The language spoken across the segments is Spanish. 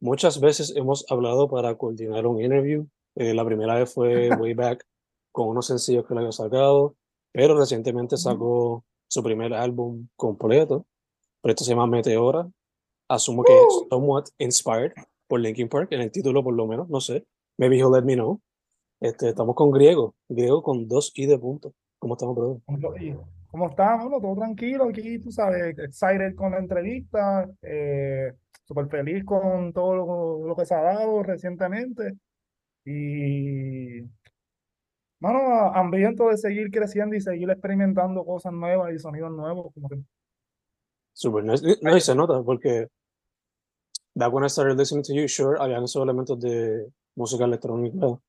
muchas veces hemos hablado para coordinar un interview. Eh, la primera vez fue way back con unos sencillos que le había sacado, pero recientemente sacó su primer álbum completo. Pero esto se llama Meteora. Asumo que es somewhat inspired por Linkin Park, en el título por lo menos, no sé. Maybe he'll let me know. Este, estamos con Griego, Griego con dos I de punto. ¿Cómo estamos, brother? ¿Cómo? Bueno, todo tranquilo aquí, tú sabes, excited con la entrevista, eh, súper feliz con todo lo, lo, que se ha dado recientemente y, bueno, hambriento de seguir creciendo y seguir experimentando cosas nuevas y sonidos nuevos. Como que... Súper, no, no, se nota porque back when I started listening to you, sure, habían esos elementos de música electrónica,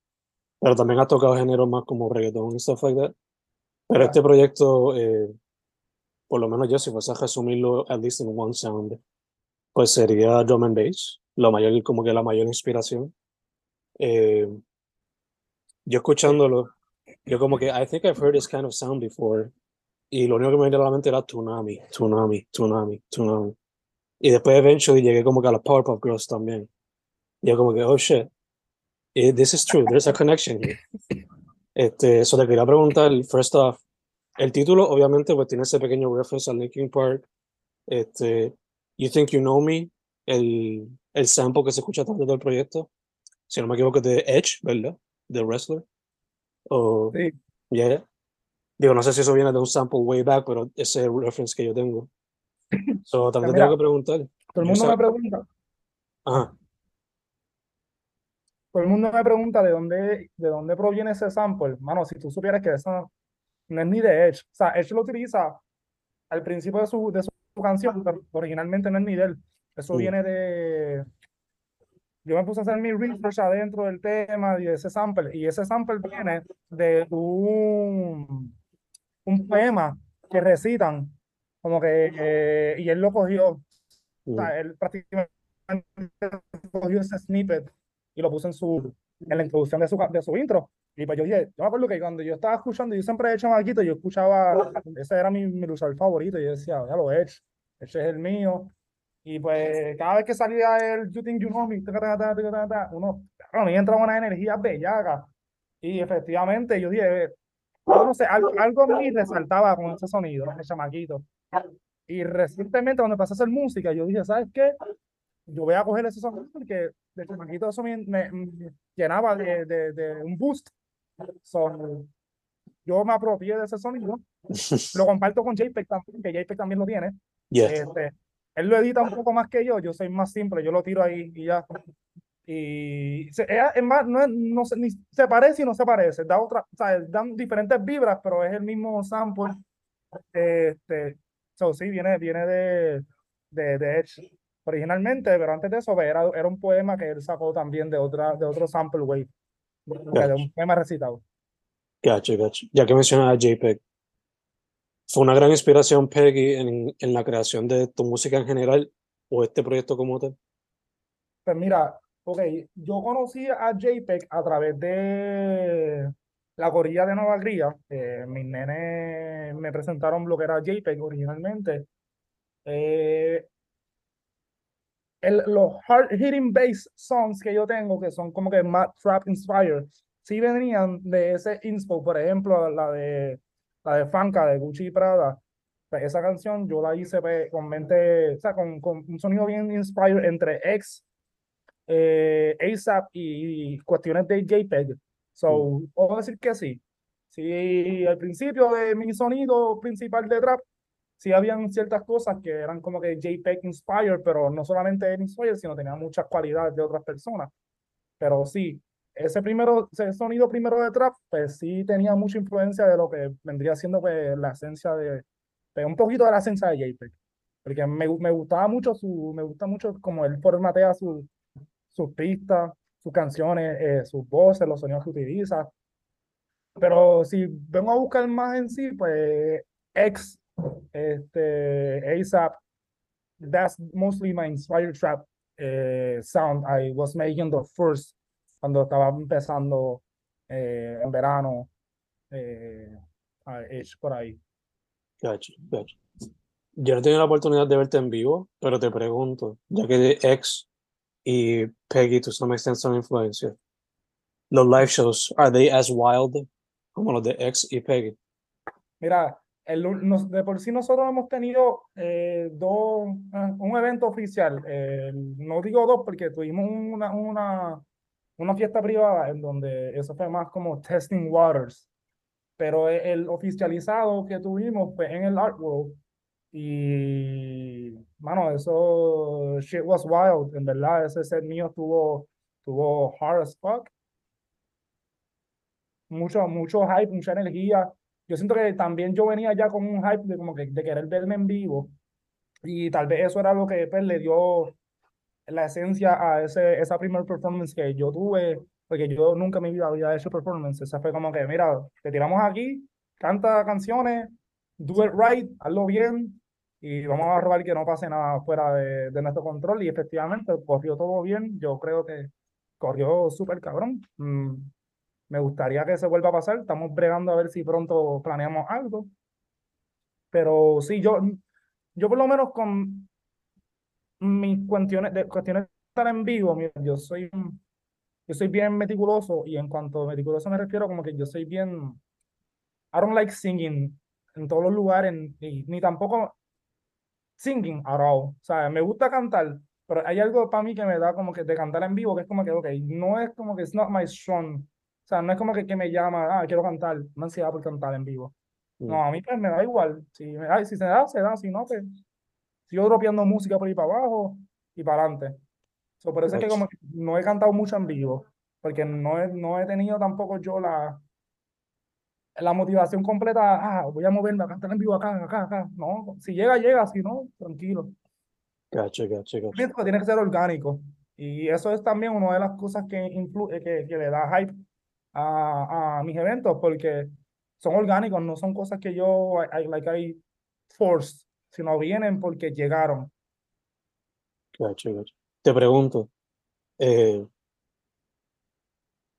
pero también ha tocado géneros más como reggaeton y stuff like that. Pero este proyecto, eh, por lo menos yo, si fuese a resumirlo at least in one sound, pues sería drum and bass, lo mayor, como que la mayor inspiración. Eh, yo escuchándolo, yo como que, I think I've heard this kind of sound before, y lo único que me vino a la mente era Tsunami, Tsunami, Tsunami, Tsunami. Y después eventually llegué como que a las Powerpuff Girls también. Y yo como que, oh shit, this is true, there's a connection here. Este, eso te quería preguntar, first off, el título obviamente pues tiene ese pequeño reference al Linkin Park. Este, You Think You Know Me, el, el sample que se escucha tanto del proyecto, si no me equivoco, de Edge, ¿verdad? De Wrestler. O, sí. Yeah. Digo, no sé si eso viene de un sample way back, pero ese es el reference que yo tengo. So, también Mira, tengo que preguntar. Todo el mundo me pregunta, Ajá. todo el mundo me pregunta de dónde, de dónde proviene ese sample. Mano, si tú supieras que eso no es ni de Edge. O sea, Edge lo utiliza al principio de su, de su canción, pero originalmente no es ni de él. Eso Mm. viene de... Yo me puse a hacer mi research adentro del tema y de ese sample. Y ese sample viene de un, un poema que recitan. Como que... eh, y él lo cogió. O Mm. sea, él prácticamente cogió ese snippet y lo puso en su en la introducción de su, de su intro. Y pues yo dije, yo me acuerdo que cuando yo estaba escuchando, yo siempre de chamaquito, yo escuchaba, ese era mi, mi luchador favorito, y yo decía, ya lo he hecho, ese es el mío. Y pues cada vez que salía el You Think You Know Me, taca, taca, taca, uno, claro, me entraba una energía bellaca. Y efectivamente yo dije, yo no sé, algo, algo en mí resaltaba con ese sonido, ese chamaquito. Y recientemente cuando empecé a hacer música, yo dije, ¿sabes qué? Yo voy a coger ese sonido porque de chamaquito eso me, me- me llenaba de, de, de un boost. So, yo me apropié de ese sonido, lo comparto con JPEG también, que JPEG también lo tiene. Yeah. Este, él lo edita un poco más que yo, yo soy más simple, yo lo tiro ahí y ya. Y es, más, no, no se, ni se parece y no se parece, da otra, o sea, dan diferentes vibras, pero es el mismo sample. Este, so, sí, viene, viene de, de, de Edge originalmente, pero antes de eso era, era un poema que él sacó también de otra, de otro sample wave, de, de un poema recitado. Gotcha, gotcha. Ya que mencionas a JPEG, ¿fue una gran inspiración Peggy en, en la creación de tu música en general o este proyecto como tal? Pues mira, ok, yo conocí a JPEG a través de la corrida de Nueva Gría. Eh, mis nenes me presentaron lo que JPEG originalmente. Eh, el, los hard hitting bass songs que yo tengo, que son como que trap inspired, sí venían de ese inspo, por ejemplo, la de la de Fanca de Gucci y Prada. Pues esa canción yo la hice pues, con mente, o sea, con, con un sonido bien inspired entre X, eh, ASAP y, y, cuestiones de JPEG. So, puedo decir que sí. Sí, al principio de mi sonido principal de trap, sí habían ciertas cosas que eran como que JPEG inspired, pero no solamente inspired, sino tenía muchas cualidades de otras personas. Pero sí, ese primero, ese sonido primero de trap, pues sí tenía mucha influencia de lo que vendría siendo pues, la esencia de, pues, un poquito de la esencia de JPEG. Porque me, me gustaba mucho su, me gusta mucho como él formatea su, sus pistas, sus canciones, eh, sus voces, los sonidos que utiliza. Pero si vengo a buscar más en sí, pues X, este, ASAP, that's mostly my inspired trap uh, sound I was making the first cuando estaba empezando eh, en verano, eh, por ahí. Gotcha, gotcha. Yo no he tenido la oportunidad de verte en vivo, pero te pregunto, ya que X y Peggy to some extent son influencia, los live shows, ¿are they as wild como los de X y Peggy? Mira, el, nos, de por sí nosotros hemos tenido eh, dos, un evento oficial, eh, no digo dos porque tuvimos una, una, una fiesta privada en donde eso fue más como testing waters, pero e, el oficializado que tuvimos fue en el Art World y, mano, eso, shit was wild, en verdad, ese set mío tuvo, tuvo hard as fuck. Mucho, mucho hype, mucha energía. Yo siento que también yo venía ya con un hype de como que de querer verme en vivo y tal vez eso era lo que pues, le dio la esencia a ese, esa primer performance que yo tuve, porque yo nunca en mi vida había hecho performance. Esa fue como que, mira, te tiramos aquí, canta canciones, do it right, hazlo bien, y vamos a robar que no pase nada fuera de, de nuestro control. Y efectivamente corrió todo bien. Yo creo que corrió súper cabrón. Mm, me gustaría que se vuelva a pasar. Estamos bregando a ver si pronto planeamos algo. Pero sí, yo, yo por lo menos con mis cuestiones de, cuestiones de estar en vivo, yo soy, yo soy bien meticuloso y en cuanto a meticuloso me refiero como que yo soy bien, I don't like singing en todos los lugares, ni, ni tampoco singing at all. O sea, me gusta cantar, pero hay algo para mí que me da como que de cantar en vivo, que es como que, ok, no es como que it's not my strong. O sea, no es como que, que me llama, ah, quiero cantar, no ansiedad por cantar en vivo. No, mm. a mí pues me da igual. Si, me, si se da, se da, si no, pues sigo dropeando música por ahí para abajo y para adelante. So, por eso es que como que no he cantado mucho en vivo, porque no he, no he tenido tampoco yo la, la motivación completa, ah, voy a moverme a cantar en vivo acá, acá, acá. No, si llega, llega, si no, tranquilo. Gacho, gacho, gacho. Tiene que ser orgánico. Y eso es también una de las cosas que, influye, que, que le da hype a, a mis eventos, porque son orgánicos, no son cosas que yo, I, like I forced sino vienen porque llegaron. Te pregunto, eh,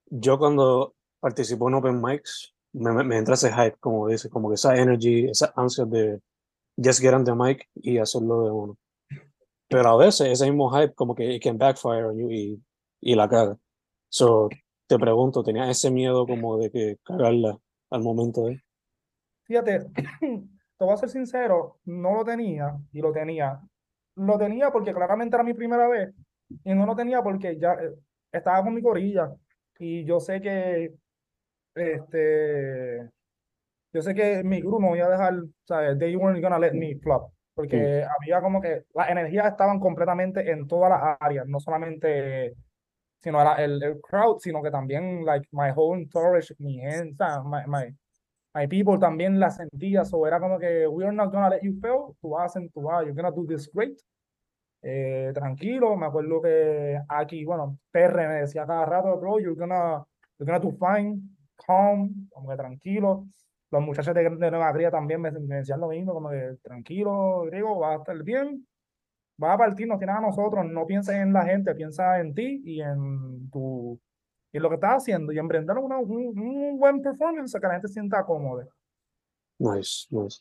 yo cuando participo en Open Mics, me, me, entra ese hype, como dice, como que esa energy, esa ansia de just get on the mic y hacerlo de uno. Pero a veces ese mismo hype como que it can backfire on you y, y la caga. So, te pregunto, ¿tenías ese miedo como de que cagarla al momento de? Fíjate, te voy a ser sincero, no lo tenía y lo tenía. Lo tenía porque claramente era mi primera vez y no lo tenía porque ya eh, estaba con mi corilla y yo sé que este yo sé que mi grupo no iba a dejar, ¿sabes? They weren't gonna let me flop. Porque había como que las energías estaban completamente en todas las áreas, no solamente sino era el, el crowd, sino que también, like, my whole entourage, mi gente, my, my, my people también la sentía, so era como que we are not gonna let you fail, tú vas, tú vas, you're gonna do this great. Eh, tranquilo, me acuerdo que aquí, bueno, PR me decía cada rato, bro, you're gonna, you're gonna do fine, calm, como que tranquilo. Los muchachos de, de Nueva Gría también me, me, decían lo mismo, como que tranquilo, griego, va a estar bien, va a partir, nos tienes a nosotros, no pienses en la gente, piensa en ti y en tu y lo que estás haciendo y una, un, un buen performance que la gente sienta cómoda. Nice, nice.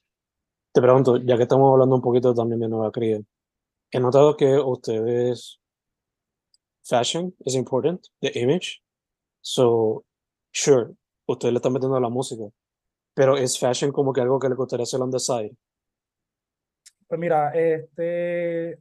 Te pregunto, ya que estamos hablando un poquito también de Nueva Cría, he notado que ustedes, fashion is important, the image. So, sure, ustedes le están metiendo a la música, pero es fashion como que algo que le gustaría hacer on the side. Pues mira, este,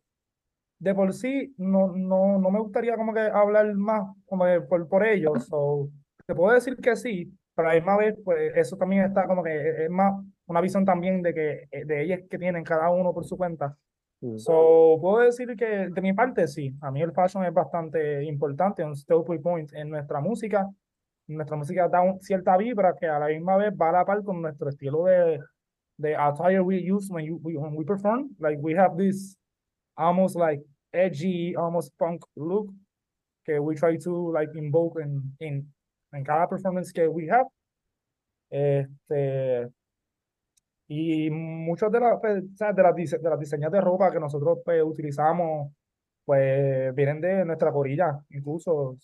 de por sí no, no, no me gustaría como que hablar más como que por, por ellos. So, te puedo decir que sí, pero a la misma vez, pues eso también está como que es más una visión también de que de ellas que tienen cada uno por su cuenta. Mm. So, puedo decir que de mi parte sí, a mí el fashion es bastante importante, un staple point en nuestra música. Nuestra música da un, cierta vibra que a la misma vez va a la par con nuestro estilo de, de attire we use when, you, when we perform. Like we have this almost like edgy, almost punk look que we try to like invoke in, in, en cada performance que we have. Este, y muchos de, las pues, de, las, de las diseñas de ropa que nosotros pues, utilizamos pues vienen de nuestra corilla, incluso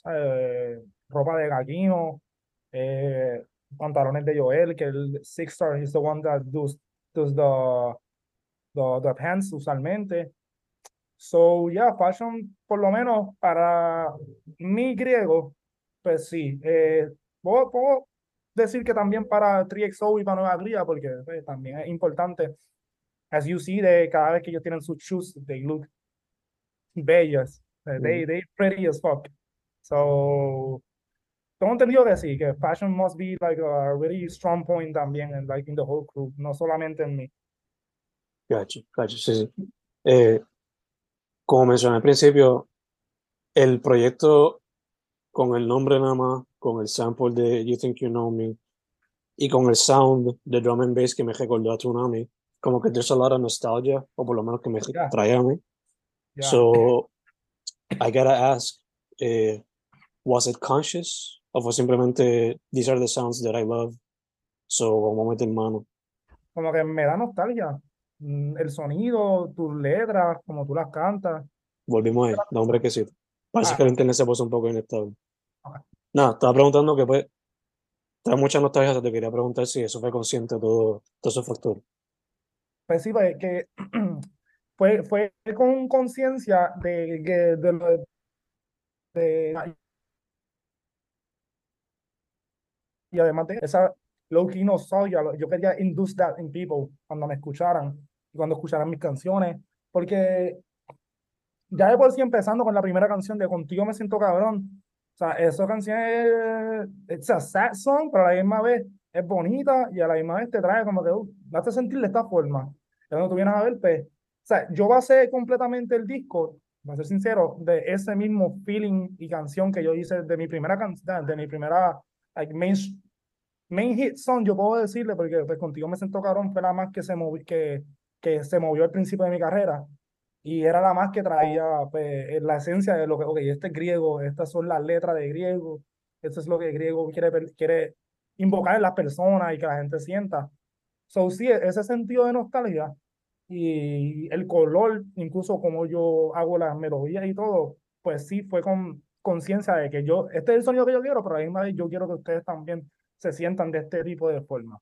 ropa de Gallino, eh, pantalones de Joel, que el Six Star is the one that does, does the, the, the pants usualmente. So, yeah, fashion, por lo menos para mi griego, pues sí. Eh, puedo, puedo, decir que también para 3XO y para Nueva Gría, porque pues, también es importante. As you see, de cada vez que ellos tienen sus shoes, they look bellas. They, they pretty as fuck. So, tengo entendido que sí, que fashion must be like a really strong point también en like in the whole crew, no solamente en mí. Gotcha, gotcha, sí, sí. Eh, como mencioné al principio, el proyecto con el nombre nada más, con el sample de You Think You Know Me y con el sound de drum and bass que me recordó a Tsunami, como que there's a lot of nostalgia, o por lo menos que me Yeah. trae a mí. Yeah. So, I gotta ask, eh, was it conscious o fue simplemente these are the sounds that I love, so vamos a meter mano? como que me da nostalgia. Mm, El sonido, tus letras, como tú las cantas. Volvimos ahí, da un brequecito. Parece Ah. que el internet se puso un poco inestable. Ok. Nada, estaba preguntando que pues, trae mucha nostalgia, te quería preguntar si eso fue consciente todo, todos esos factores. Pues sí, pues que fue, fue con conciencia de, que- de, lo de, de- y además de esa low key nostalgia, yo quería induce that in people cuando me escucharan y cuando escucharan mis canciones, porque ya de por sí empezando con la primera canción de Contigo me siento cabrón, o sea, esa canción es it's a sad song, pero a la misma vez es bonita y a la misma vez te trae como que, uh, me hace sentir de esta forma. Cuando tú vienes a ver, pues, o sea, yo basé completamente el disco, para ser sincero, de ese mismo feeling y canción que yo hice de mi primera canción, de mi primera like, main, main hit song, yo puedo decirle, porque pues, contigo me siento cabrón, fue la más que se, movi que, que se movió al principio de mi carrera. Y era la más que traía pues, la esencia de lo que, ok, este es griego, estas son las letras de griego, esto es lo que griego quiere, quiere invocar en las personas y que la gente sienta. So, sí, ese sentido de nostalgia y el color, incluso como yo hago las melodías y todo, pues sí fue con conciencia de que yo, este es el sonido que yo quiero, pero a la misma vez yo quiero que ustedes también se sientan de este tipo de forma.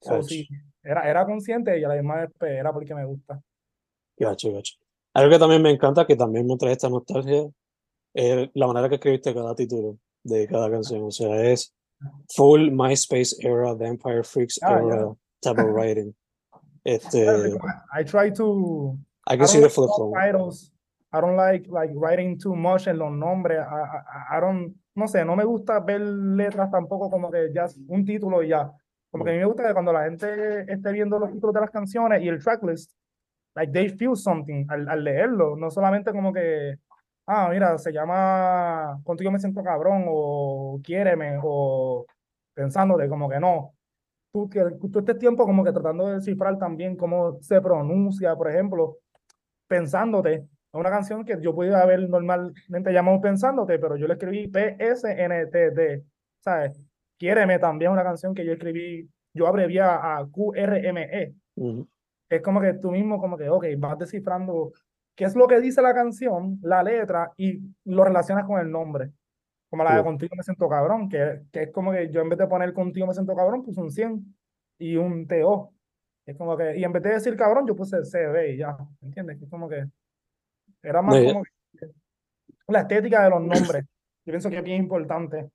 So, sí, era, era consciente y a la misma vez pues, era porque me gusta. Gacho, gacho. Algo que también me encanta, que también me trae esta nostalgia, es la manera que escribiste cada título de cada canción. O sea, es full MySpace era, Vampire Freaks Ah, era type of writing. Este, I try to I I can see don't the phone. titles. I don't like like writing too much en los nombres. I, I, I don't, no sé, no me gusta ver letras tampoco como que ya un título y ya. Como que a mí me gusta que cuando la gente esté viendo los títulos de las canciones y el tracklist, like they feel something al, al leerlo, no solamente como que, ah, mira, se llama Contigo me siento cabrón o Quiéreme o pensándote como que no. Tú, que, tú este tiempo como que tratando de descifrar también cómo se pronuncia, por ejemplo, pensándote, es una canción que yo podía haber normalmente llamado pensándote, pero yo le escribí P-S-N-T-D, ¿sabes? Quiéreme también una canción que yo escribí, yo abrevié a Q-R-M-E. Ujú. Es como que tú mismo, como que, ok, vas descifrando qué es lo que dice la canción, la letra, y lo relacionas con el nombre. Como la de Sí. Contigo me siento cabrón, que, que es como que yo en vez de poner Contigo me siento cabrón, puse un 100 y un TO. Es como que, y en vez de decir cabrón, yo puse CB y ya, ¿entiendes? Es como que era más como la estética de los nombres. Yo pienso que es bien importante.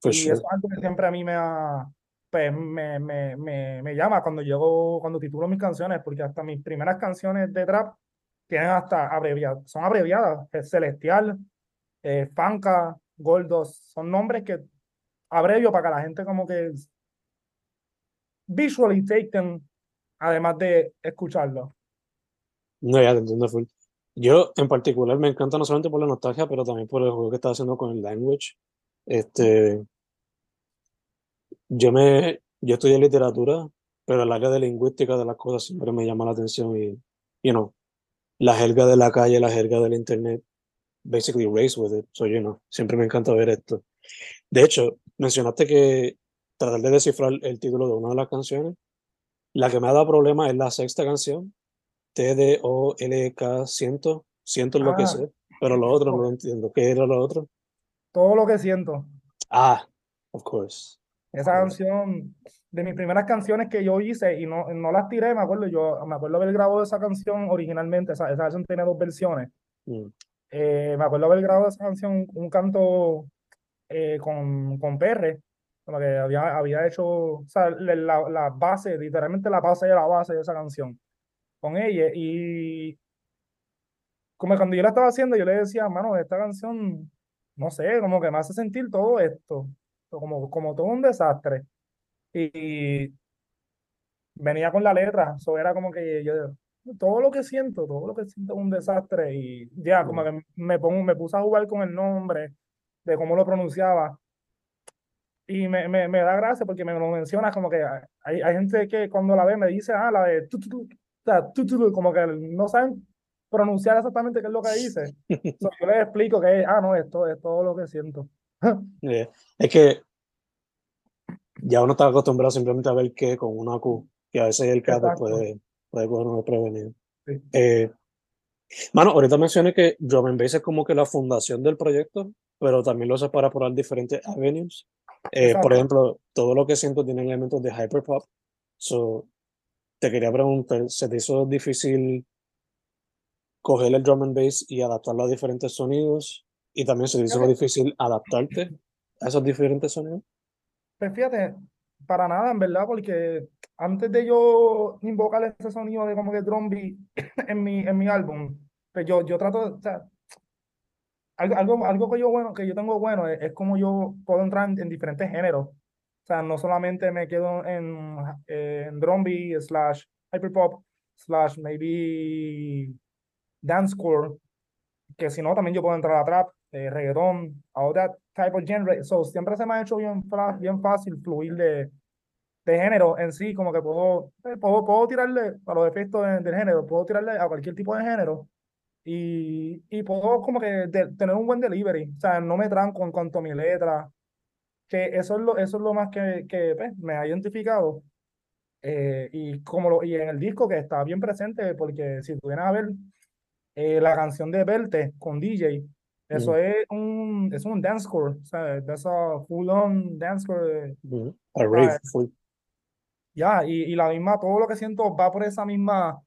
For y sure. eso es algo que siempre a mí me ha, pues, me, me, me, me llama cuando llego, cuando titulo mis canciones, porque hasta mis primeras canciones de trap tienen hasta abreviadas, son abreviadas, es Celestial, eh, Fanca, Goldos, son nombres que abrevio para que la gente como que visually take them, además de escucharlo. No, ya te entiendo full. Yo, en particular, me encanta no solamente por la nostalgia, pero también por el juego que estaba haciendo con el language. Este, yo me, yo estudié literatura, pero el área de lingüística de las cosas siempre me llama la atención y, you know, la jerga de la calle, la jerga del internet, basically race with it. So, you know, siempre me encanta ver esto. De hecho, mencionaste que tratar de descifrar el título de una de las canciones. La que me ha dado problemas es la sexta canción, T-D-O-L-K, siento, siento lo que Ah. sé, pero lo otro no lo entiendo. ¿Qué era lo otro? Todo lo que siento. Ah, of course. Esa canción, de mis primeras canciones que yo hice y no, no las tiré, me acuerdo, yo me acuerdo haber grabado esa canción originalmente, esa, esa canción tiene dos versiones. Mm, Eh, me acuerdo haber grabado esa canción, un, un canto eh, con, con Perre, como que había, había hecho, o sea, la, la base, literalmente la base de la base de esa canción con ella. Y como cuando yo la estaba haciendo, yo le decía, mano, esta canción, no sé, como que me hace sentir todo esto, como, como todo un desastre. Y venía con la letra, eso era como que yo, todo lo que siento, todo lo que siento es un desastre. Y ya, como que me, pongo, me puse a jugar con el nombre, de cómo lo pronunciaba. Y me, me, me da gracia porque me lo mencionas como que hay, hay gente que cuando la ve me dice, ah, la de tu, tu, tu, o sea, como que no saben pronunciar exactamente qué es lo que dice. So, yo les explico que, ah, no, esto es todo lo que siento. yeah. Es que ya uno está acostumbrado simplemente a ver que con una Q, que a veces el caso Exacto. puede, puede cogernos desprevenido. Sí. Eh, mano, ahorita mencioné que Drum Bass es como que la fundación del proyecto, pero también lo separa por diferentes avenues. Eh, por ejemplo, todo lo que siento tiene elementos de hyperpop. So, te quería preguntar, ¿se te hizo difícil coger el drum and bass y adaptarlo a diferentes sonidos? Y también se te hizo difícil adaptarte a esos diferentes sonidos. Pues fíjate, para nada, en verdad, porque antes de yo invocar ese sonido de como que drum beat en mi, en mi álbum, pues yo, yo trato, o sea, algo, algo, algo que yo bueno, que yo tengo bueno es, es como yo puedo entrar en, en diferentes géneros. O sea, no solamente me quedo en, en drum beat slash hyperpop slash maybe dancecore, que si no también yo puedo entrar a trap, eh, reggaetón, all that type of genre. So, siempre se me ha hecho bien, bien fácil fluir de, de género en sí, como que puedo, eh, puedo, puedo tirarle a los efectos de- del género, puedo tirarle a cualquier tipo de género y, y puedo como que de- tener un buen delivery, o sea, no me tranco en cuanto a mi letra, que eso es lo, eso es lo más que, que pues, me ha identificado. Eh, y como lo, y en el disco que está bien presente, porque si tuvieras a ver eh, la canción de Verte con DJ, eso Mm. es un, es un dancecore, o sea, es a full on dancecore. Ujú. A rave, full. Ya, y, y la misma, todo lo que siento va por esa misma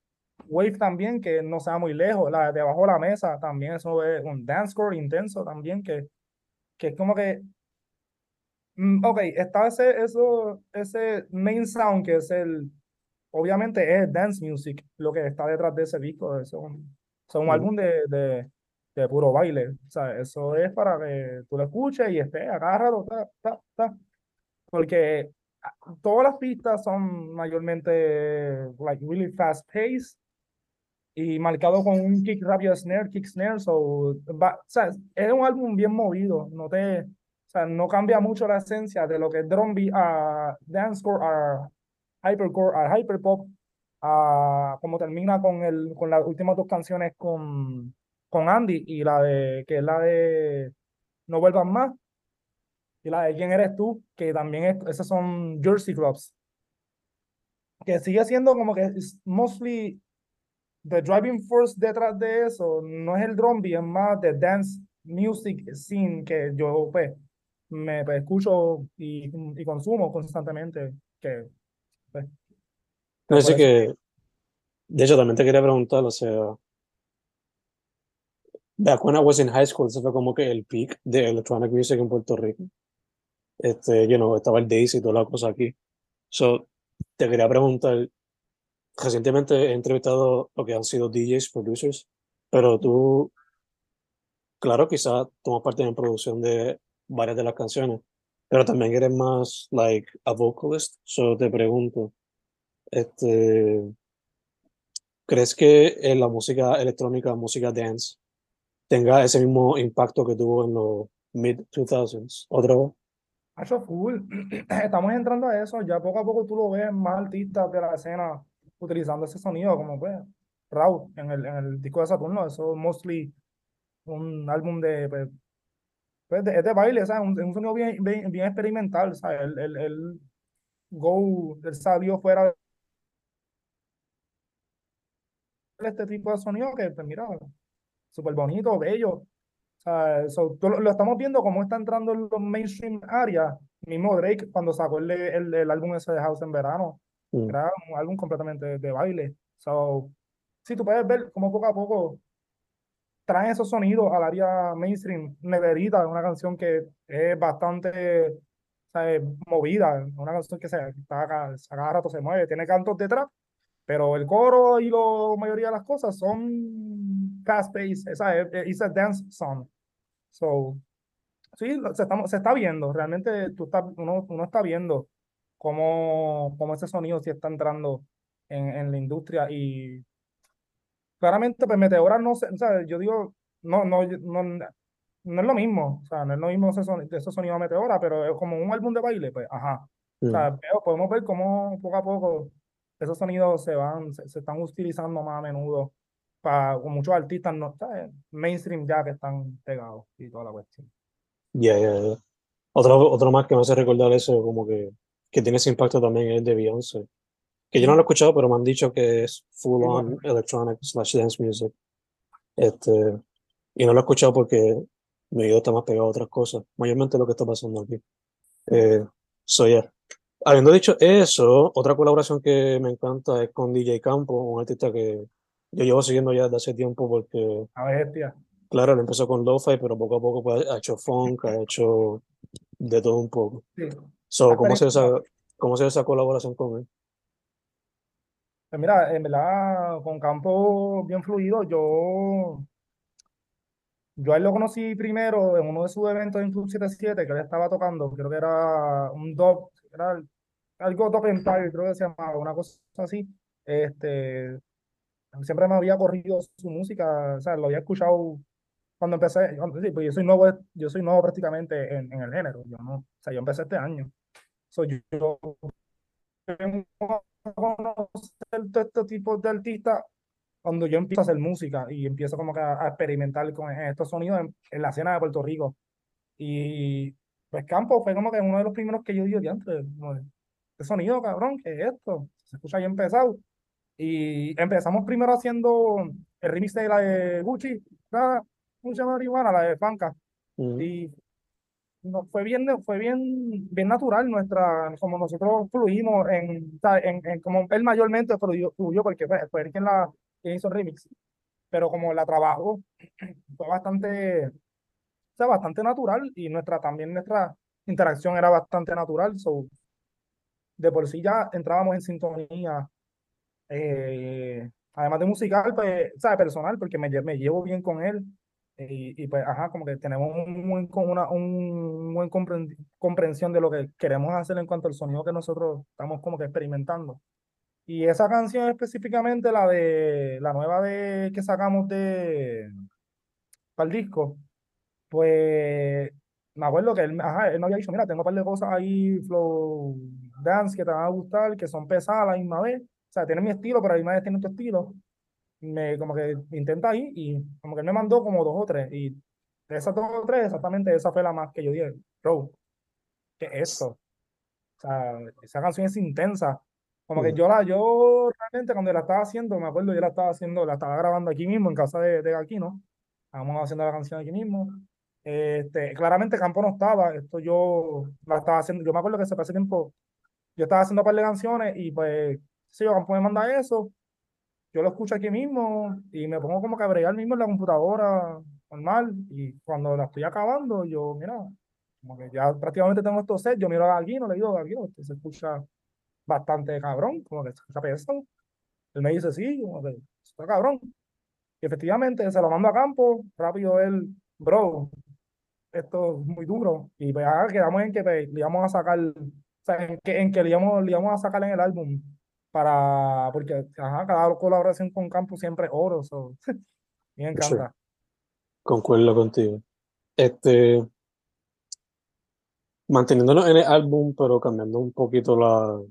wave también, que no sea muy lejos. La de debajo de la mesa también, eso es un dancecore intenso también, que, que es como que. Mm, ok, está ese, eso, ese main sound que es el. Obviamente es dance music, lo que está detrás de ese disco. Es un, es un Ujú. álbum de, de, de puro baile. O sea, eso es para que tú lo escuches y estés a cada rato. ta, ta, ta. Porque ah, todas las pistas son mayormente like really fast paced y marcado con un kick rápido snare, kick snare, so, va- o sea, es un álbum bien movido, no te, sea, no cambia mucho la esencia de lo que es drum beat a dancecore a hypercore a hyperpop a como termina con el con las últimas dos canciones con con Andy y la de que es la de No vuelvas más y la de quién eres tú, que también es, esas son Jersey Clubs. Que sigue siendo como que es mostly the driving force detrás de eso no es el drum beat, es más de dance music scene que yo pues me pues, escucho y, y consumo constantemente que pues, así que, de hecho, también te quería preguntar, o sea, back when I was in high school, ese fue como que el peak de electronic music en Puerto Rico. Este, you know, estaba el Daisy y toda la cosa aquí. So, te quería preguntar, recientemente he entrevistado lo que han sido DJs, producers, pero tú, claro, quizás tomas parte en producción de varias de las canciones, pero también eres más like a vocalist. So, te pregunto, este, ¿crees que en la música electrónica, música dance, tenga ese mismo impacto que tuvo en los mid 2000s? Otra vez. Hacho full. Estamos entrando a eso. Ya poco a poco tú lo ves más artistas de la escena utilizando ese sonido, como pues Raw en el, en el disco de Saturno. Eso es mostly un álbum de, pues, pues, de, es de baile, ¿sabes? Un, un sonido bien, bien, bien experimental, ¿sabes? El, el, el Go, él salió fuera de este tipo de sonido que, pues mira, súper bonito, bello. Sea, so, lo, lo estamos viendo cómo está entrando en los mainstream áreas. Mismo Drake, cuando sacó el, el, el álbum ese de House en verano, Mm. era un álbum completamente de, de baile. So, sí, tú puedes ver cómo poco a poco traen esos sonidos al área mainstream. Neverita, una canción que es bastante ¿sabes? movida, una canción que se, está, a cada rato se mueve, tiene cantos detrás, pero el coro y la mayoría de las cosas son fast-paced, esa es, es a dance song. So, sí, se, estamos, se está viendo, realmente tú estás, uno, uno está viendo cómo, cómo ese sonido sí está entrando en, en la industria y claramente pues Meteora no sé, sea, yo digo, no, no, no, no es lo mismo, o sea, no es lo mismo ese, son, ese sonido de Meteora, pero es como un álbum de baile, pues, ajá. O Mm. sea, veo- podemos ver cómo poco a poco esos sonidos se van, se, se están utilizando más a menudo para con muchos artistas no, ¿sabes? mainstream ya que están pegados y toda la cuestión. Ya, ya, ya. Otro, otro más que me hace recordar eso, como que, que tiene ese impacto también es de Beyoncé. Que yo no lo he escuchado, pero me han dicho que es full on electronic slash dance music. Este, y no lo he escuchado porque mi oído está más pegado a otras cosas, mayormente lo que está pasando aquí. Eh, so, yeah. Habiendo dicho eso, otra colaboración que me encanta es con DJ Campo, un artista que yo llevo siguiendo ya desde hace tiempo porque A bestia. Claro, él empezó con lo-fi, pero poco a poco pues, ha hecho funk, ha hecho de todo un poco. Sí. So, ¿cómo se esa, cómo se esa colaboración con él? Pues mira, en verdad, con Campo bien fluido, yo, yo a él lo conocí primero en uno de sus eventos en Club 77, que él estaba tocando, creo que era un dub, era algo empire, creo que se llamaba, una cosa así. Este, siempre me había corrido su música, o sea, lo había escuchado cuando empecé, cuando- sí, pues yo soy nuevo, yo soy nuevo prácticamente en, en el género, yo no, o sea, yo empecé este año. So, yo, yo conocer todo este tipo de artistas cuando yo empiezo a hacer música y empiezo como que a, a experimentar con estos sonidos en, en la escena de Puerto Rico. Y pues Campo fue como que uno de los primeros que yo digo, de, ¿qué sonido, cabrón? ¿Qué es esto? Se escucha bien pesado. Y empezamos primero haciendo el remix de la de Gucci, la, mucha marihuana, la de Fanca. Mm, Y no, fue bien, fue bien, bien natural nuestra, como nosotros fluimos en, en, en como él mayormente fluyó, fluyó porque fue, fue él quien la quien hizo el remix, pero como la trabajó, fue bastante, o sea, bastante natural y nuestra, también nuestra interacción era bastante natural, so, de por sí ya entrábamos en sintonía, eh, además de musical, pues, o sea, personal, porque me, me llevo bien con él, y, y pues, ajá, como que tenemos un buen, una, un buen compren- comprensión de lo que queremos hacer en cuanto al sonido que nosotros estamos como que experimentando. Y esa canción específicamente, la de, la nueva de, que sacamos de, para el disco, pues, me acuerdo que él, ajá, él me había dicho, mira, tengo un par de cosas ahí, flow dance, que te van a gustar, que son pesadas a la misma vez, o sea, tienen mi estilo, pero a la misma vez tienen tu estilo, me, como que intenta ahí, y como que él me mandó como dos o tres, y de esas dos o tres, exactamente esa fue la más que yo dije, bro, ¿qué es esto? O sea, esa canción es intensa, Como que Ujú. yo la, yo realmente cuando la estaba haciendo, me acuerdo, yo la estaba haciendo, la estaba grabando aquí mismo, en casa de, de Aquino. Estábamos haciendo la canción aquí mismo. Este, claramente Campo no estaba, esto yo la estaba haciendo, yo me acuerdo que hace tiempo yo estaba haciendo un par de canciones y pues, si yo, Campo me manda eso, yo lo escucho aquí mismo y me pongo como que a mismo en la computadora normal y cuando la estoy acabando, yo, mira, como que ya prácticamente tengo estos sets, yo miro a Aquino, le digo, Aquino, esto se escucha bastante cabrón, como que se escucha pesado. Él me dice, sí, como que está cabrón. Y efectivamente se lo mando a campo, rápido él, bro, esto es muy duro. Y pues ah, quedamos en que pues, le íbamos a sacar, o sea, en que, en que le, íbamos, le íbamos a sacar en el álbum para, porque ajá, cada colaboración con campo siempre es oro, so, me encanta. Concuerdo contigo. Este, manteniéndonos en el álbum, pero cambiando un poquito la,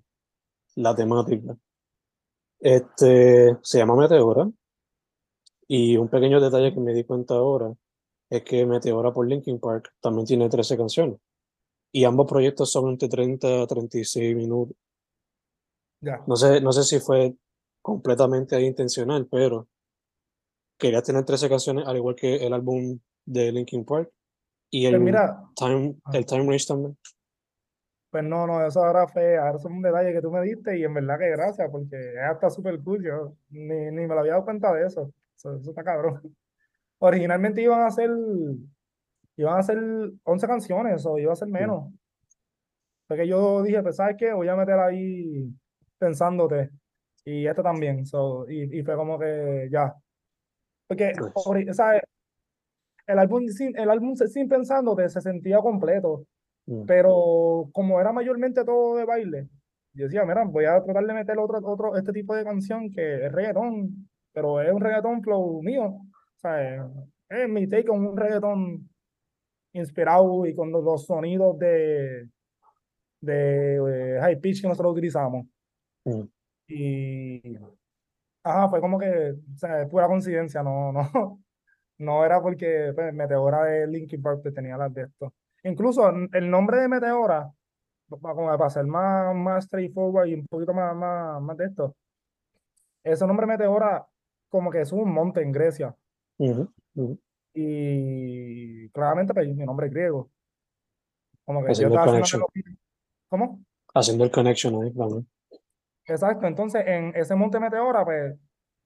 la temática. Este, se llama Meteora. Y un pequeño detalle que me di cuenta ahora es que Meteora por Linkin Park también tiene 13 canciones. Y ambos proyectos son entre 30 a 36 minutos. Ya. No sé, no sé si fue completamente intencional, pero quería tener 13 canciones, al igual que el álbum de Linkin Park. Y Pues el mira, time, el time range también. pues no, no, eso ahora fue, ahora es un detalle que tú me diste y en verdad que gracias, porque es hasta súper cool, yo ni, ni me lo había dado cuenta de eso. Eso, eso está cabrón. Originalmente iban a ser, iban a ser 11 canciones o iba a ser menos. Porque yo dije, pues, ¿sabes qué? Voy a meter ahí pensándote. Y este también. So, y, y fue como que ya. Porque, Nice. ori- ¿sabes? El álbum, sin, el álbum sin pensándote se sentía completo. Mm. Pero como era mayormente todo de baile, yo decía, mira, voy a tratar de meter otro, otro, este tipo de canción que es reggaetón, pero es un reggaetón flow mío. O sea, es mi take on un reggaetón inspirado y con los, los sonidos de, de eh, high pitch que nosotros utilizamos. Mm. Y ajá, fue como que, o sea, es pura coincidencia, no, no, no era porque pues, Meteora de Linkin Park pues, tenía las de esto. Incluso el nombre de Meteora, como para ser más, más straightforward y un poquito más, más, más de esto, ese nombre Meteora como que es un monte en Grecia. Y claramente pues, mi nombre es griego. Como que yo Haciendo el estaba haciendo connection. ¿Cómo? Haciendo el connection ahí, vamos. Exacto, entonces en ese Monte Meteora, pues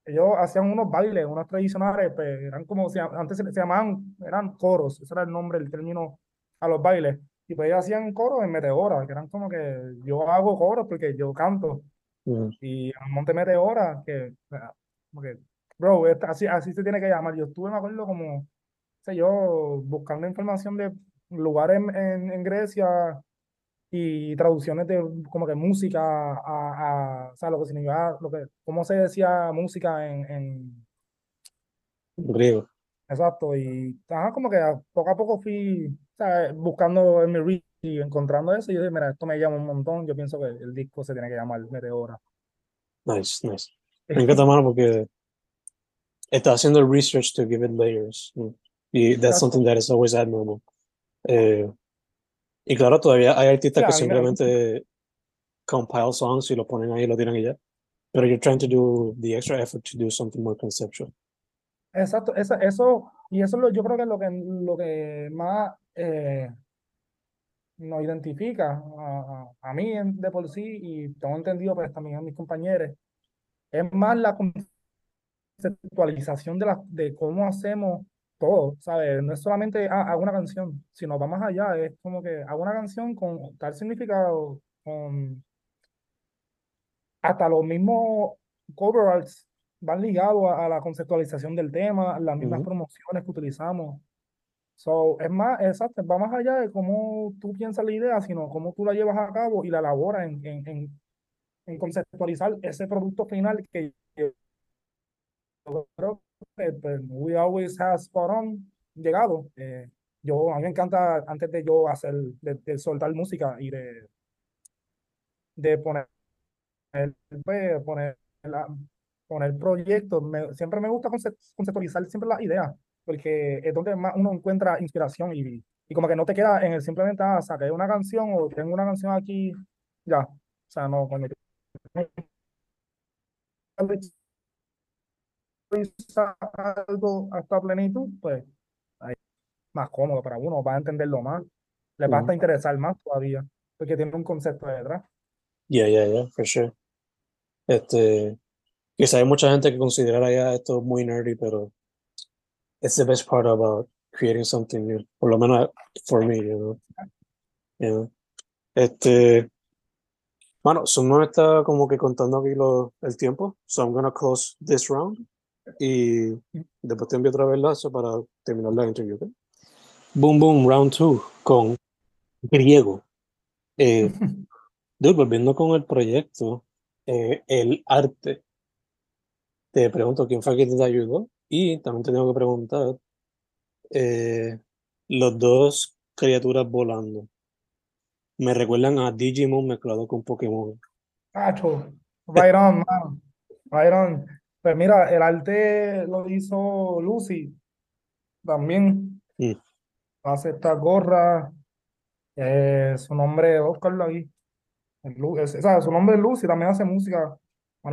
ellos hacían unos bailes, unos tradicionales, pues eran como, se, antes se, se llamaban, eran coros, ese era el nombre, el término a los bailes. Y pues ellos hacían coros en Meteora, que eran como que yo hago coros porque yo canto. Mm, Y en Monte Meteora, que, como que, bro, así, así se tiene que llamar. Yo estuve, me acuerdo, como, sé yo, buscando información de lugares en, en, en Grecia y traducciones de como que música a, a o sea, lo que significa, lo que, cómo se decía música en, en griego. exacto, y ajá, como que poco a poco fui, sea, buscando en mi reach y encontrando eso, y yo dije, mira, esto me llama un montón, yo pienso que el disco se tiene que llamar Meteora. Nice, nice. Me encanta, mano, porque está haciendo el research to give it layers. Y that's Exacto. something that is always admirable. Eh, y claro, todavía hay artistas Sí, que simplemente compile songs y lo ponen ahí y lo tiran y ya. Pero you're trying to do the extra effort to do something more conceptual. Exacto, esa- eso, y eso yo creo que es lo que, lo que más eh, nos identifica a, a, mí en- de por sí, y tengo entendido pues también a mis compañeros, es más la conceptualización de, la, de cómo hacemos todo, ¿sabes? No es solamente ah, hago una canción, sino va más allá, es como que hago una canción con tal significado, con hasta los mismos cover arts van ligados a, a la conceptualización del tema, las mismas promociones que utilizamos. So, es más, exacto, va más allá de cómo tú piensas la idea, sino cómo tú la llevas a cabo y la elaboras en, en, en, en conceptualizar ese producto final que yo creo que pues, We Always Has Spot On llegado. Eh, yo, a mí me encanta, antes de yo hacer, de, soltar música y de, de poner, pues, poner, la, poner proyectos, siempre me gusta conce- conceptualizar siempre las ideas, porque es donde más uno encuentra inspiración y, y como que no te queda en el simplemente, ah, saqué una canción o tengo una canción aquí, ya. O sea, no, cuando algo hasta plenitud, pues ahí, más cómodo para uno, va a entenderlo más, le va a interesar más todavía, porque tiene un concepto detrás. Yeah, yeah, yeah, for sure. Este, quizá hay mucha gente que considerara ya esto muy nerdy, pero it's the best part about creating something new. Por lo menos for me, you know. Know. Este, bueno, Zoom no está como que contando aquí lo, el tiempo, so I'm gonna close this round y después te envío otra vez el lazo para terminar la interview. ¿ok? Boom, boom, round two con griego. Eh, dude, volviendo con el proyecto, eh, el arte. Te pregunto quién fue quien te ayudó y también te tengo que preguntar eh, los dos criaturas volando. Me recuerdan a Digimon mezclado con Pokémon. Cacho, right on, mano. Right on. Pues mira, el arte lo hizo Lucy también. Hace esta gorra. eh, su nombre es Oscar aquí. El Lu- es- o sea, su nombre es Lucy, también hace música.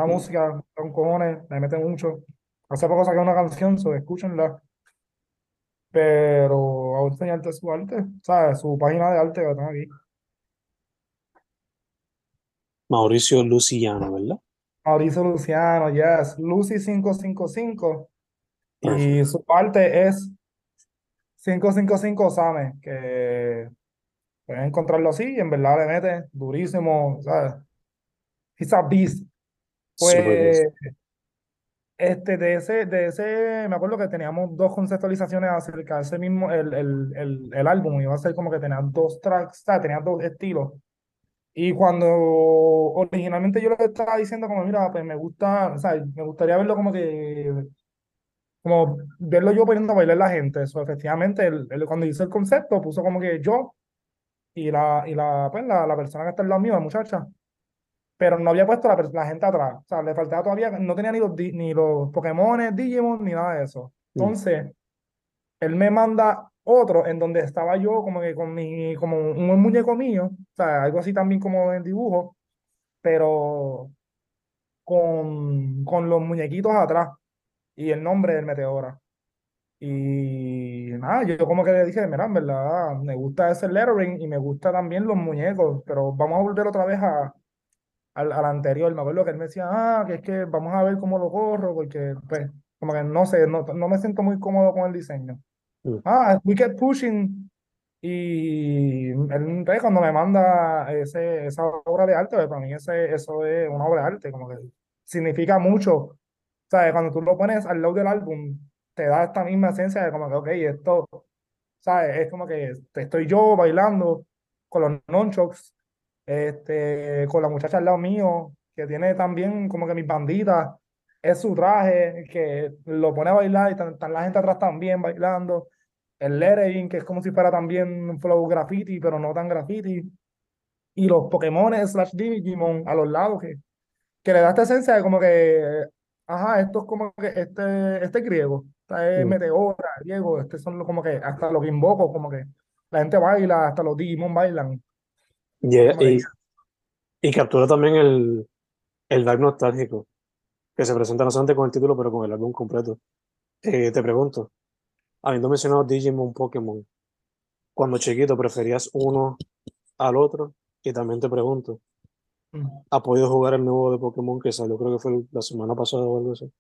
Mm. música con cojones, le mete mucho. Hace poco saqué una canción, so, escúchenla. Pero voy a enseñarte su arte, ¿sabes? Su página de arte que tengo aquí. Mauricio Luciano, ¿verdad? Mauricio Luciano, yes. Lucy 555. Y su parte es 555 Same, que pueden encontrarlo así y en verdad le mete durísimo, ¿sabes? He's a beast. Pues, este, de ese, de ese, me acuerdo que teníamos dos conceptualizaciones acerca de ese mismo, el, el, el, el álbum, iba a ser como que tenía dos tracks, o sea, tenía dos estilos. Y cuando originalmente yo le estaba diciendo como, mira, pues me gusta, o sea, me gustaría verlo como que, como verlo yo poniendo a bailar la gente. Eso, efectivamente, él, él cuando hizo el concepto, puso como que yo y la, y la, pues, la, la persona que está al lado mío, la muchacha, pero no había puesto la, la gente atrás. O sea, le faltaba todavía, no tenía ni los, ni los Pokémon, Digimon, ni nada de eso. Mm. Entonces, él me manda otro en donde estaba yo como que con mi, como un muñeco mío, o sea, algo así también como en dibujo, pero con, con los muñequitos atrás y el nombre del Meteora. Y nada, yo como que le dije, mira, en verdad, me gusta ese lettering y me gusta también los muñecos, pero vamos a volver otra vez a, al, al anterior. Me acuerdo que él me decía, ah, que es que vamos a ver cómo lo corro, porque pues como que no sé, no, no me siento muy cómodo con el diseño. Mm. Ah, we pushing. Y él, pues, cuando me manda ese, esa obra de arte, pues, para mí ese, eso es una obra de arte, como que significa mucho. ¿Sabes? Cuando tú lo pones al lado del álbum, te da esta misma esencia de como que, ok, esto, ¿sabes? Es como que estoy yo bailando con los nonchucks, este, con la muchacha al lado mío, que tiene también como que mis banditas, es su traje, que lo pone a bailar y están la gente atrás también bailando. El lettering, que es como si fuera también un flow graffiti, pero no tan graffiti. Y los Pokémon slash Digimon a los lados, que, que le da esta esencia de como que, ajá, esto es como que este, este es griego, este es Mm. Meteora, griego, este son como que hasta lo que invoco, como que la gente baila, hasta los Digimon bailan. Yeah, y, y captura también el, el vibe nostálgico que se presenta no solamente con el título, pero con el álbum completo. Eh, te pregunto, habiendo mencionado Digimon, Pokémon, cuando chiquito preferías uno al otro, y también te pregunto, mm. ¿has podido jugar el nuevo de Pokémon que salió, creo que fue la semana pasada o algo así?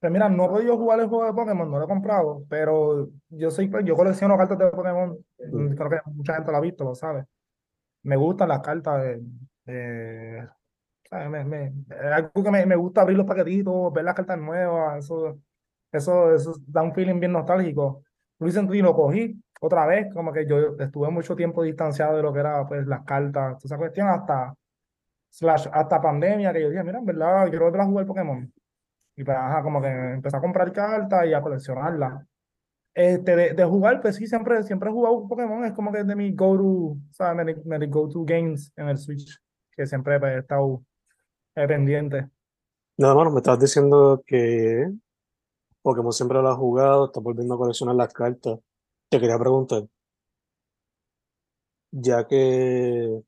Pues mira, no he podido jugar el juego de Pokémon, no lo he comprado, pero yo soy, yo colecciono cartas de Pokémon, Mm. creo que mucha gente lo ha visto, lo sabe. Me gustan las cartas de. Me, me, es algo que me, me gusta abrir los paquetitos, ver las cartas nuevas, eso, eso, eso da un feeling bien nostálgico. Recently lo cogí otra vez, como que yo estuve mucho tiempo distanciado de lo que era pues las cartas, esa cuestión hasta slash hasta pandemia, que yo dije, mira, en verdad, quiero volver a jugar Pokémon. Y pues, ajá, como que empecé a comprar cartas y a coleccionarlas. Este, de, de jugar, pues sí, siempre, siempre he jugado Pokémon, es como que es de mi go-to, ¿sabes? Mi, mi go-to games en el Switch, que siempre pues, he estado pendiente. Nada más, me estabas diciendo que Pokémon siempre lo has jugado, estás volviendo a coleccionar las cartas. Te quería preguntar, ya que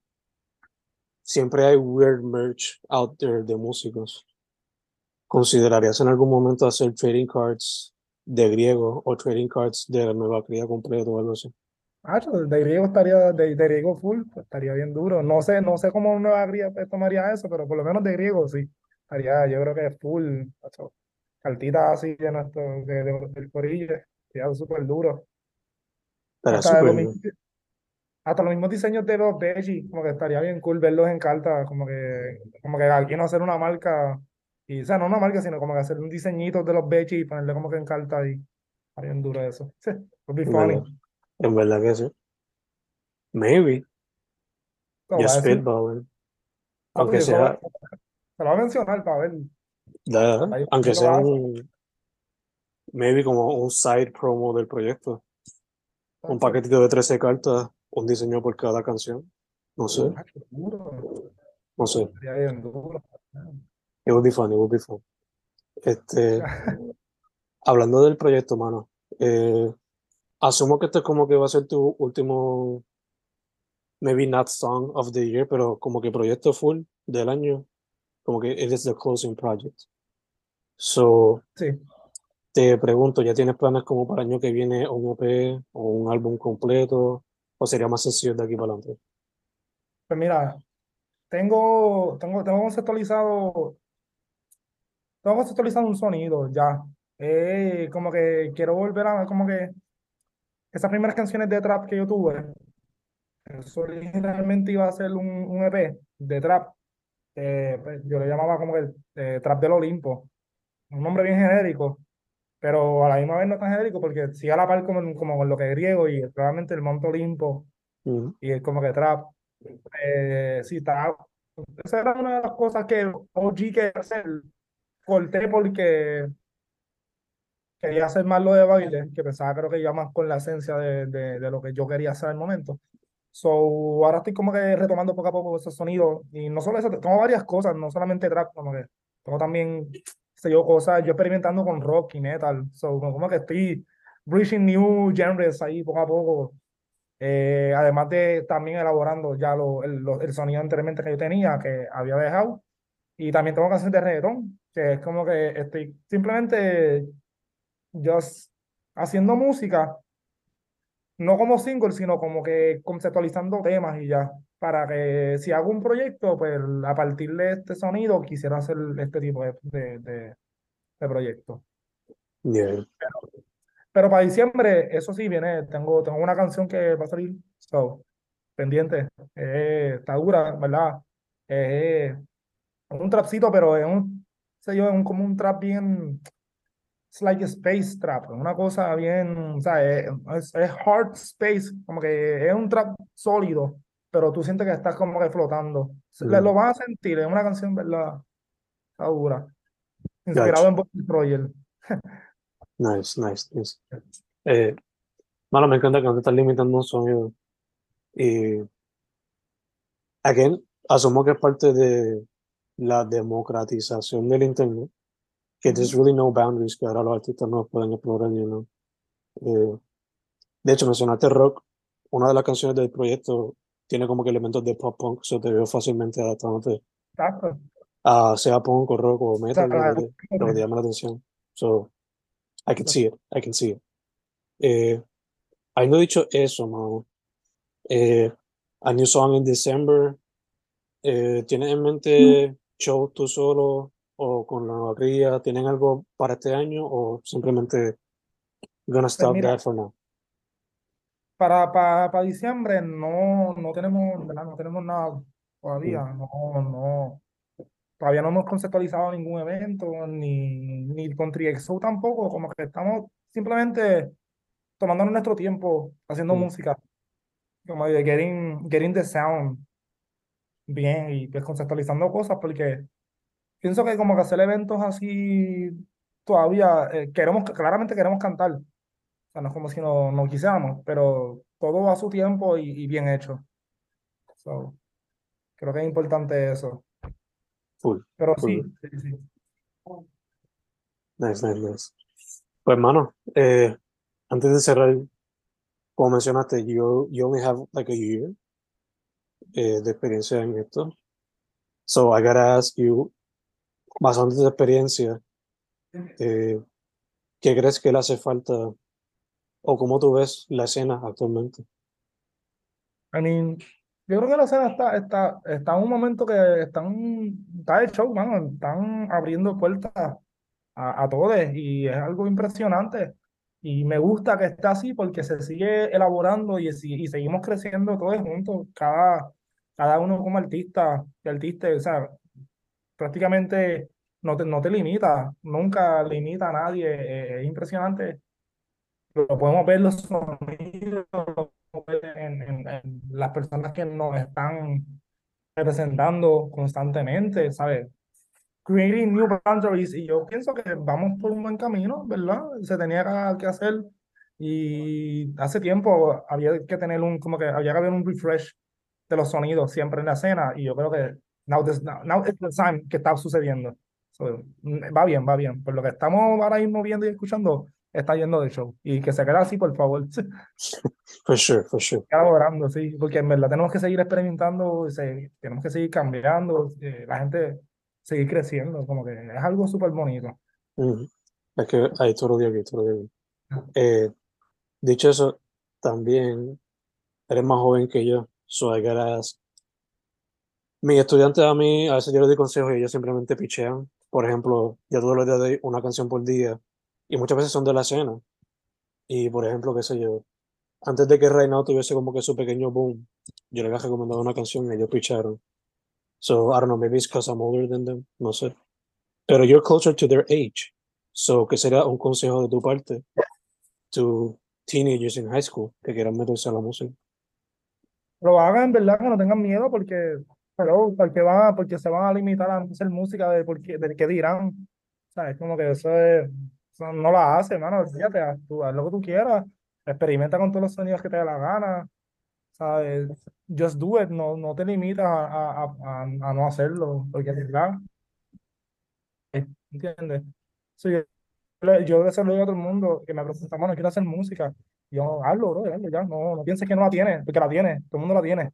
siempre hay weird merch out there de músicos. ¿Considerarías en algún momento hacer trading cards de griego o trading cards de la nueva cría completo o algo así? Ah, de griego estaría, de, de griego full, pues, estaría bien duro. No sé, no sé cómo una nueva pues, tomaría eso, pero por lo menos de griego sí. Estaría, yo creo que es full, macho. cartitas así de nuestro, de, de- del corillo, sería súper duro. Hasta súper los mismos, hasta los mismos diseños de los veggies, como que estaría bien cool verlos en carta, como que, como que alguien hacer una marca, y, o sea, no una marca, sino como que hacer un diseñito de los veggies y ponerle como que en carta y estaría bien duro eso. Sí, would be funny. verdad, en verdad que sí. Maybe, decir. spitballing. Ah, Aunque sea, se lo voy a mencionar para ver. da- aunque sea un, maybe como un side promo del proyecto. Un paquetito de 13 cartas, un diseño por cada canción. No sé, Ah, no sé. It would be fun, it would be fun. Este, hablando del proyecto, mano, eh, asumo que este es como que va a ser tu último, maybe not song of the year, pero como que proyecto full del año, como que it is the closing project. So, Sí. te pregunto, ¿ya tienes planes como para el año que viene un EP o un álbum completo? ¿O sería más sencillo de aquí para adelante? Pues mira, tengo, tengo, tengo conceptualizado, tengo conceptualizado un sonido ya. Eh, como que quiero volver a, como que esas primeras canciones de trap que yo tuve, eso originalmente iba a ser un, un EP de trap. eh, pues, yo le llamaba como que el eh, trap del Olimpo, un nombre bien genérico, pero a la misma vez no tan genérico porque sí a la par como, como con lo que es griego y realmente el Monte Olimpo Ujú, y es como que trap. Eh, sí, está. Esa era una de las cosas que OG quería hacer. Corté porque quería hacer más lo de baile, que pensaba creo que iba más con la esencia de, de, de lo que yo quería hacer al momento. So, ahora estoy como que retomando poco a poco esos sonidos. Y no solo eso, tengo varias cosas, no solamente trap, como que tengo también, sé yo, cosas, yo experimentando con rock y metal. So, como que estoy reaching new genres ahí poco a poco. Eh, además de también elaborando ya lo, el, lo- el sonido anteriormente que yo tenía, que había dejado. Y también tengo canciones de reggaetón, que es como que estoy simplemente just haciendo música, no como single, sino como que conceptualizando temas y ya. Para que si hago un proyecto, pues a partir de este sonido quisiera hacer este tipo de, de, de, de proyecto. yeah. Pero para diciembre, eso sí, viene, tengo, tengo una canción que va a salir, so, pendiente. Eh, está dura, ¿verdad? Eh, es un trapcito, pero es un, sé yo, es un, como un trap bien, it's like a space trap, una cosa bien, o sea, es, es, es hard space, como que es un trap sólido, pero tú sientes que estás como que flotando. Le- Mm. Lo vas a sentir, es una canción, ¿verdad? Está dura. Inspirado en Bob Roger. Nice, nice, nice. Eh, mano, me encanta que no te estás limitando un sonido. Y, again, asumo que es parte de la democratización del internet, que there's really no boundaries que ahora los artistas no pueden explorar, you know. Eh, de hecho, mencionaste rock, una de las canciones del proyecto tiene como que elementos de pop punk, so te veo fácilmente adaptándote Exacto. a sea punk o rock o metal, te, lo que te llama la atención. So, I can see it, I can see it. Eh, habiendo dicho eso, mano, eh, a new song in December, eh, ¿tienes en mente show tú solo o con la nueva cría? ¿Tienen algo para este año o simplemente gonna stop mira, that for now? Para, para, para diciembre no, no tenemos, ¿verdad? No tenemos nada todavía, no, no, todavía no hemos conceptualizado ningún evento, ni, ni con TriXO tampoco, como que estamos simplemente tomándonos nuestro tiempo haciendo Mm. música, como de getting, getting the sound bien y pues conceptualizando cosas, porque pienso que como que hacer eventos así todavía, eh, queremos, claramente queremos cantar, o sea, no es como si no, no quisiéramos, pero todo a su tiempo y, y bien hecho. So, creo que es importante eso. Full, Pero full. sí, sí, sí. Nice, nice, nice. Pues, mano, eh, antes de cerrar, como mencionaste, you, you only have like a year eh, de experiencia en esto. So I gotta ask you, basado en tu experiencia, eh, ¿qué crees que le hace falta o cómo tú ves la escena actualmente? I mean, yo creo que la escena está, está, está en un momento que están, está el show, mano, están abriendo puertas a, a todos y es algo impresionante. Y me gusta que esté así porque se sigue elaborando y, y seguimos creciendo todos juntos, cada, cada uno como artista, artista, o sea, prácticamente no te, no te limita, nunca limita a nadie, eh, es impresionante. Lo podemos ver los sonidos, en, en, en, las personas que nos están representando constantemente, ¿sabes? Creating new boundaries, y yo pienso que vamos por un buen camino, ¿verdad? Se tenía que hacer, y hace tiempo había que tener un, como que había que haber un refresh de los sonidos siempre en la escena, y yo creo que now, this, now, now it's the time que está sucediendo. So, va bien, va bien. Por lo que estamos ahora mismo viendo y escuchando, está yendo de show. Y que se quede así, por favor. For sure, for sure. Elaborando, sí, porque en verdad tenemos que seguir experimentando, se, tenemos que seguir cambiando, eh, la gente seguir creciendo, como que es algo súper bonito. Mm. Es que ahí tú lo digo, tú lo digo. Eh, dicho eso, también eres más joven que yo, so I gotta ask. Mis estudiantes a mí, a veces yo les doy consejos y ellos simplemente pichean. Por ejemplo, yo todos los días doy una canción por día y muchas veces son de la escena. Y por ejemplo, qué sé yo, antes de que Reynald tuviese como que su pequeño boom, yo le había recomendado una canción y ellos picharon. So, I don't know, maybe it's because I'm older than them, no sé. Pero you're closer to their age. So, ¿qué sería un consejo de tu parte to teenagers in high school que quieran meterse a la música? Lo hagan, en verdad, que no tengan miedo porque, pero, porque, van, porque se van a limitar a hacer música de, porque, de qué dirán. ¿Sabes? Como que eso, es, no la hace, hermano. Fíjate, tú haz lo que tú quieras experimenta con todos los sonidos que te dé la gana, ¿sabes? Just do it, no, no te limitas a, a, a, no hacerlo, porque verdad. ¿Entiendes? So, yo, yo saludo a todo el mundo que me pregunta, mano, quiero hacer música. Yo, hazlo, bro, ya, no, no pienses que no la tiene, porque la tiene, todo el mundo la tiene.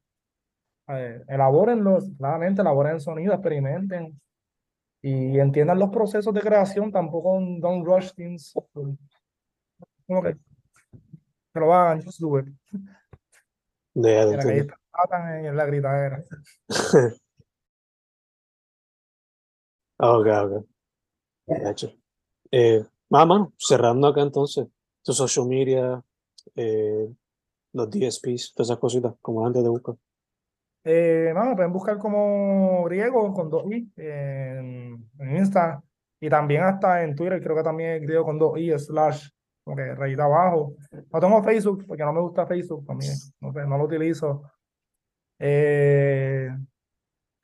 Eh, elabórenlo, claramente, elaboren el sonido, experimenten y entiendan los procesos de creación, tampoco don't rush things. Como que que lo hagan, just do it. De, En la calle están en la gritadera. ok, ok. Hecho. Eh, ah, mano, cerrando acá entonces, tu social media, eh, los DSPs, todas esas cositas, como antes de buscar. Eh, me pueden buscar como griego con dos i en, en Insta y también hasta en Twitter, creo que también es griego con dos i slash como que rayita abajo. No tengo Facebook porque no me gusta Facebook también, no, sé, no lo utilizo. Eh,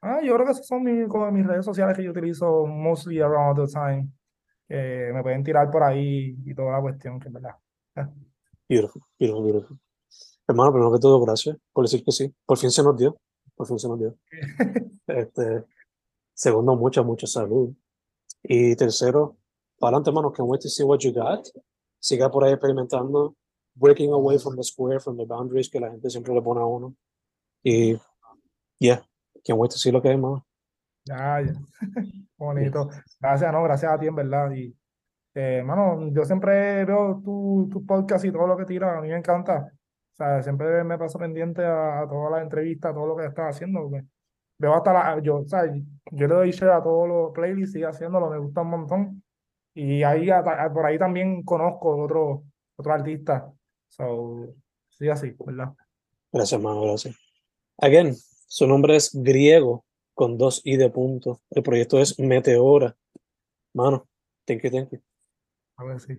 ah, yo creo que esas son mis, redes sociales que yo utilizo mostly around the time. Me pueden tirar por ahí y toda la cuestión, que es verdad. Beautiful, beautiful, beautiful. Hermano, primero que todo, gracias por decir que sí. Por fin se nos dio. Por fin se nos dio. este, segundo, mucha, mucha salud. Y tercero, para adelante, hermano, can't wait to see what you got. Siga por ahí experimentando, breaking away from the square, from the boundaries que la gente siempre le pone a uno. Y, yeah, can't wait to see lo que hay, hermano. Ya, ya. Bonito. Gracias, no, gracias a ti, en verdad. Y, eh, hermano, yo siempre veo tu, tu podcast y todo lo que tiras, a mí me encanta. O sea, siempre me paso pendiente a, a todas las entrevistas, a todo lo que estás haciendo. Porque veo hasta la, yo, o sea, yo le doy share a todos los playlists, sigue haciéndolo, me gusta un montón. Y ahí, a, a, por ahí también conozco otro, otro artista. So, sí, así, ¿verdad? Gracias, hermano, gracias. Again, su nombre es griego con dos i de punto. El proyecto es Meteora. Mano, thank you, thank you. A ver, sí.